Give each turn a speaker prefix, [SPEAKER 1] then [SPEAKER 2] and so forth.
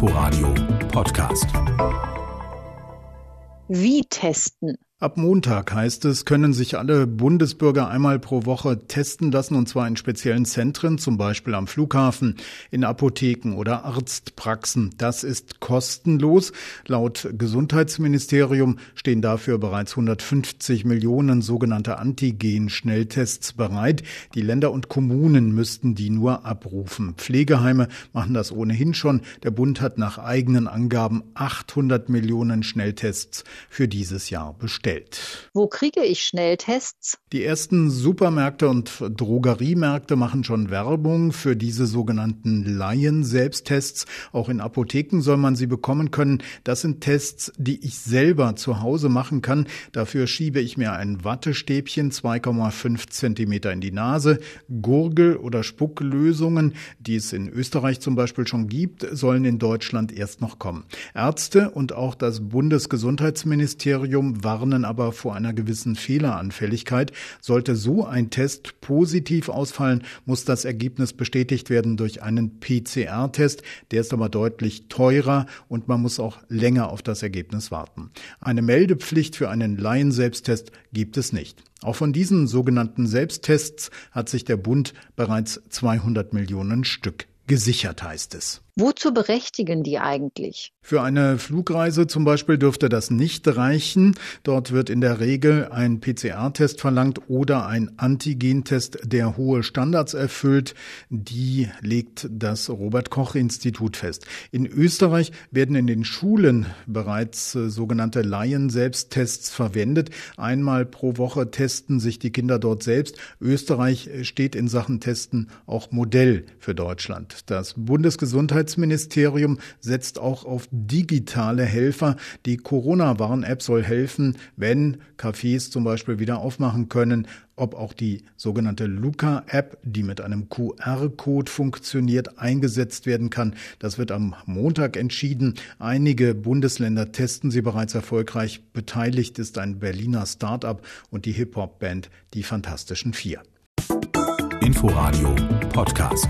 [SPEAKER 1] Inforadio Podcast.
[SPEAKER 2] Wie testen?
[SPEAKER 3] Ab Montag heißt es, können sich alle Bundesbürger einmal pro Woche testen lassen, und zwar in speziellen Zentren, zum Beispiel am Flughafen, in Apotheken oder Arztpraxen. Das ist kostenlos. Laut Gesundheitsministerium stehen dafür bereits 150 Millionen sogenannte Antigen-Schnelltests bereit. Die Länder und Kommunen müssten die nur abrufen. Pflegeheime machen das ohnehin schon. Der Bund hat nach eigenen Angaben 800 Millionen Schnelltests für dieses Jahr bestellt bestellt.
[SPEAKER 2] Wo kriege ich Schnelltests?
[SPEAKER 3] Die ersten Supermärkte und Drogeriemärkte machen schon Werbung für diese sogenannten Laien-Selbsttests. Auch in Apotheken soll man sie bekommen können. Das sind Tests, die ich selber zu Hause machen kann. Dafür schiebe ich mir ein Wattestäbchen 2,5 Zentimeter in die Nase. Gurgel- oder Spucklösungen, die es in Österreich zum Beispiel schon gibt, sollen in Deutschland erst noch kommen. Ärzte und auch das Bundesgesundheitsministerium warnen warnen aber vor einer gewissen Fehleranfälligkeit. Sollte so ein Test positiv ausfallen, muss das Ergebnis bestätigt werden durch einen PCR-Test. Der ist aber deutlich teurer und man muss auch länger auf das Ergebnis warten. Eine Meldepflicht für einen Laien-Selbsttest gibt es nicht. Auch von diesen sogenannten Selbsttests hat sich der Bund bereits 200 Millionen Stück gesichert, heißt es.
[SPEAKER 2] Wozu berechtigen die eigentlich?
[SPEAKER 3] Für eine Flugreise zum Beispiel dürfte das nicht reichen. Dort wird in der Regel ein PCR-Test verlangt oder ein Antigentest, der hohe Standards erfüllt. Die legt das Robert Koch Institut fest. In Österreich werden in den Schulen bereits äh, sogenannte Laien-Selbsttests verwendet. Einmal pro Woche testen sich die Kinder dort selbst. Österreich steht in Sachen Testen auch Modell für Deutschland. Das Bundesgesundheits Gesundheitsministerium setzt auch auf digitale Helfer. Die Corona-Warn-App soll helfen, wenn Cafés zum Beispiel wieder aufmachen können. Ob auch die sogenannte Luca-App, die mit einem QR-Code funktioniert, eingesetzt werden kann, das wird am Montag entschieden. Einige Bundesländer testen sie bereits erfolgreich. Beteiligt ist ein Berliner Start-up und die Hip-Hop-Band Die Fantastischen Vier.
[SPEAKER 1] Inforadio Podcast.